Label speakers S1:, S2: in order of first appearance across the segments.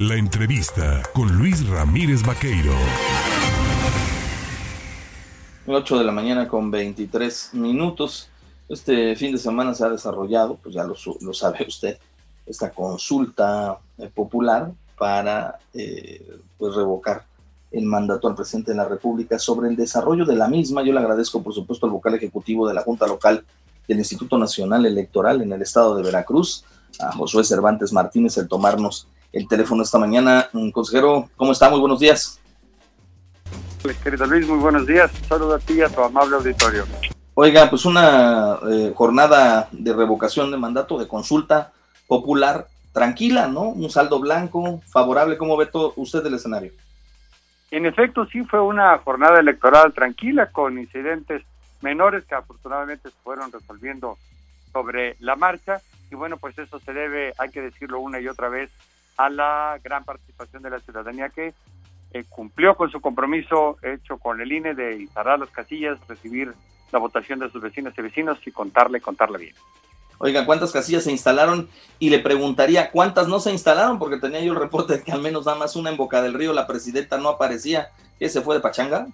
S1: La entrevista con Luis Ramírez Vaqueiro.
S2: 8 de la mañana con 23 minutos. Este fin de semana se ha desarrollado, pues ya lo, sabe usted, esta consulta eh, popular para eh, pues revocar el mandato al presidente de la República sobre el desarrollo de la misma. Yo le agradezco, por supuesto, al vocal ejecutivo de la Junta Local del Instituto Nacional Electoral en el estado de Veracruz, a Josué Cervantes Martínez, el tomarnos el teléfono esta mañana. Consejero, ¿cómo está? Muy buenos días.
S3: Pues, querido Luis, muy buenos días. Saludo a ti y a tu amable auditorio.
S2: Oiga, pues una eh, jornada de revocación de mandato, de consulta popular, tranquila, ¿no? Un saldo blanco, favorable. ¿Cómo ve todo usted el escenario?
S3: En efecto, sí fue una jornada electoral tranquila, con incidentes menores que afortunadamente se fueron resolviendo sobre la marcha. Y bueno, pues eso se debe, hay que decirlo una y otra vez, a la gran participación de la ciudadanía que eh, cumplió con su compromiso hecho con el INE de instalar las casillas, recibir la votación de sus vecinos y vecinos y contarle, contarle bien.
S2: Oiga, ¿cuántas casillas se instalaron? Y le preguntaría, ¿cuántas no se instalaron? Porque tenía yo el reporte de que al menos nada más una en Boca del Río, la presidenta no aparecía. ¿Qué se fue de Pachanga?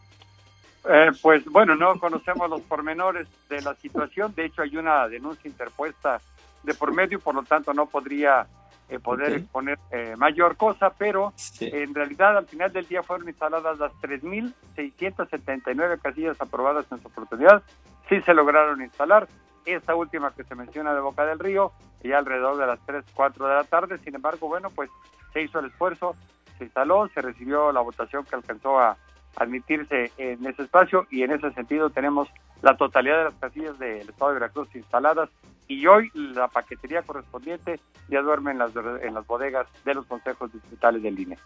S3: Eh, pues bueno, no conocemos los pormenores de la situación. De hecho, hay una denuncia interpuesta de por medio y por lo tanto no podría eh, poder exponer eh, mayor cosa, pero en realidad al final del día fueron instaladas las 3.679 casillas aprobadas en su oportunidad, sí se lograron instalar, esta última que se menciona de Boca del Río, ya alrededor de las 3, 4 de la tarde, sin embargo, bueno, pues se hizo el esfuerzo, se instaló, se recibió la votación que alcanzó a admitirse en ese espacio y en ese sentido tenemos la totalidad de las casillas del Estado de Veracruz instaladas y hoy la paquetería correspondiente ya duerme en las, en las bodegas de los consejos distritales del INE.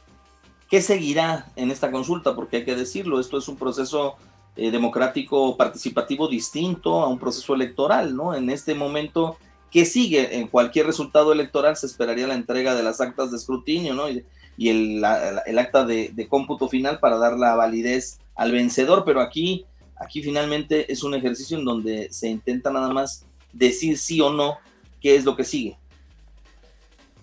S2: ¿Qué seguirá en esta consulta? Porque hay que decirlo, esto es un proceso eh, democrático participativo distinto a un proceso electoral, ¿no? En este momento, ¿qué sigue? En cualquier resultado electoral se esperaría la entrega de las actas de escrutinio, ¿no? Y, el, el, acta de, de, cómputo final para dar la validez al vencedor, pero aquí, aquí finalmente es un ejercicio en donde se intenta nada más decir sí o no qué es lo que sigue.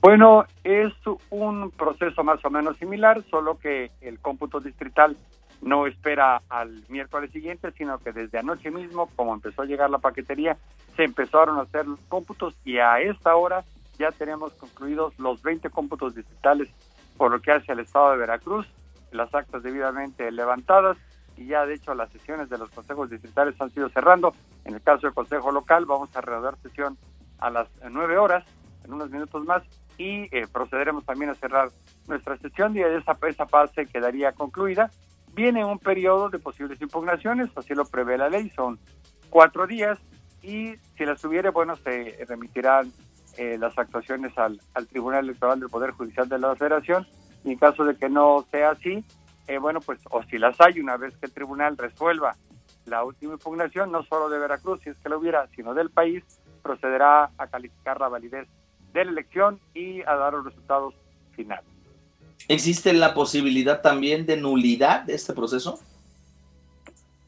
S3: Bueno, es un proceso más o menos similar, solo que el cómputo distrital no espera al miércoles siguiente, sino que desde anoche mismo, como empezó a llegar la paquetería, se empezaron a hacer los cómputos y a esta hora ya tenemos concluidos los 20 cómputos distritales por lo que hace al estado de Veracruz, las actas debidamente levantadas y ya de hecho las sesiones de los consejos distritales han sido cerrando. En el caso del consejo local vamos a reanudar sesión a las nueve horas, en unos minutos más, y eh, procederemos también a cerrar nuestra sesión y esa, esa fase quedaría concluida. Viene un periodo de posibles impugnaciones, así lo prevé la ley, son cuatro días y si las hubiere, bueno, se remitirán eh, las actuaciones al, al Tribunal Electoral del Poder Judicial de la Federación y en caso de que no sea así, eh, bueno, pues o si las hay, una vez que el tribunal resuelva la última impugnación, no solo de Veracruz, si es que lo hubiera, sino del país, procederá a calificar la validez de la elección y a dar los resultados finales.
S2: ¿Existe la posibilidad también de nulidad de este proceso?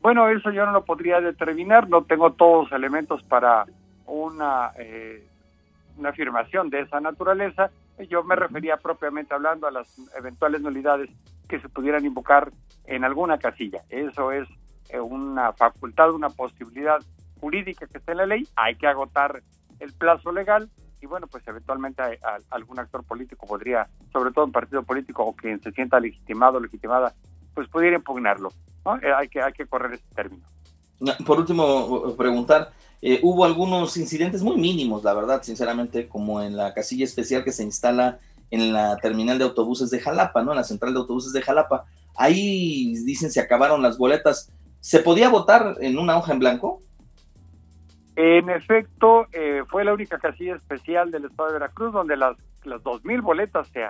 S3: Bueno, eso yo no lo podría determinar, no tengo todos los elementos para una, eh, una afirmación de esa naturaleza. Yo me refería propiamente hablando a las eventuales nulidades que se pudieran invocar en alguna casilla. Eso es eh, una facultad, una posibilidad jurídica que está en la ley. Hay que agotar el plazo legal y bueno, pues eventualmente algún actor político podría, sobre todo un partido político o quien se sienta legitimado o legitimada, pues pudiera impugnarlo. Eh, hay, que, hay que correr ese término.
S2: Por último, preguntar, eh, hubo algunos incidentes muy mínimos, la verdad, sinceramente, como en la casilla especial que se instala en la terminal de autobuses de Jalapa, ¿no? En la central de autobuses de Jalapa. Ahí dicen se acabaron las boletas. ¿Se podía votar en una hoja en blanco?
S3: En efecto, eh, fue la única casilla especial del estado de Veracruz donde las, las 2.000 boletas se,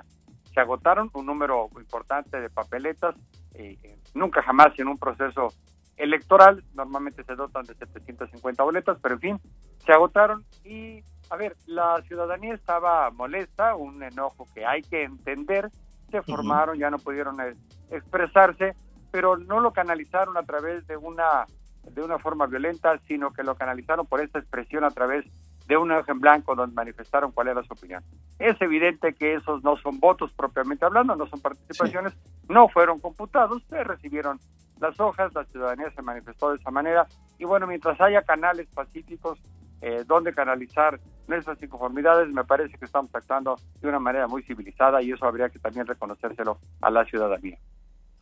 S3: se agotaron, un número importante de papeletas, eh, nunca jamás en un proceso electoral, normalmente se dotan de 750 boletas, pero en fin, se agotaron y a ver, la ciudadanía estaba molesta, un enojo que hay que entender, se formaron, ya no pudieron expresarse, pero no lo canalizaron a través de una de una forma violenta, sino que lo canalizaron por esta expresión a través de un hoja en blanco donde manifestaron cuál era su opinión. Es evidente que esos no son votos propiamente hablando, no son participaciones, no fueron computados, se recibieron las hojas, la ciudadanía se manifestó de esa manera y bueno, mientras haya canales pacíficos eh, donde canalizar nuestras inconformidades, me parece que estamos actuando de una manera muy civilizada y eso habría que también reconocérselo a la ciudadanía.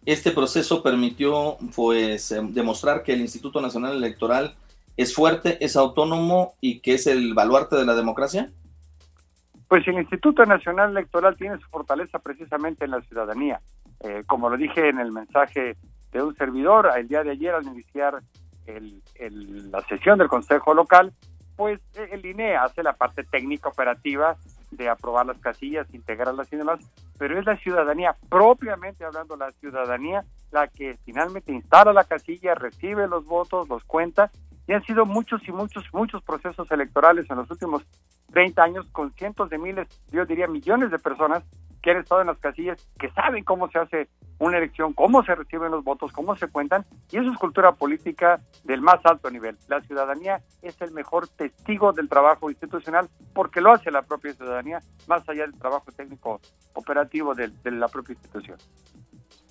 S2: Este proceso permitió pues em, demostrar que el Instituto Nacional Electoral es fuerte, es autónomo y que es el baluarte de la democracia.
S3: Pues el Instituto Nacional Electoral tiene su fortaleza precisamente en la ciudadanía. Eh, como lo dije en el mensaje de un servidor el día de ayer al iniciar la sesión del Consejo Local, pues el INE hace la parte técnica operativa de aprobar las casillas, integrarlas y demás, pero es la ciudadanía, propiamente hablando la ciudadanía, la que finalmente instala la casilla, recibe los votos, los cuenta, y han sido muchos y muchos, muchos procesos electorales en los últimos 30 años con cientos de miles, yo diría millones de personas que han estado en las casillas, que saben cómo se hace una elección, cómo se reciben los votos, cómo se cuentan, y eso es cultura política del más alto nivel. La ciudadanía es el mejor testigo del trabajo institucional porque lo hace la propia ciudadanía, más allá del trabajo técnico operativo de, la propia institución.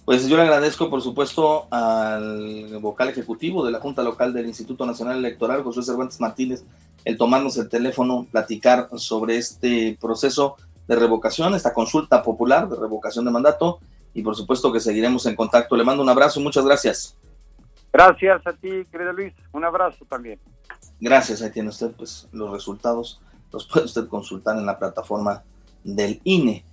S2: Pues yo le agradezco, por supuesto, al vocal ejecutivo de la Junta Local del Instituto Nacional Electoral, José Cervantes Martínez, el tomarnos el teléfono, platicar sobre este proceso de revocación, esta consulta popular de revocación de mandato y por supuesto que seguiremos en contacto. Le mando un abrazo y muchas gracias.
S3: Gracias a ti, querido Luis. Un abrazo también.
S2: Gracias, ahí tiene usted pues los resultados. Los puede usted consultar en la plataforma del INE.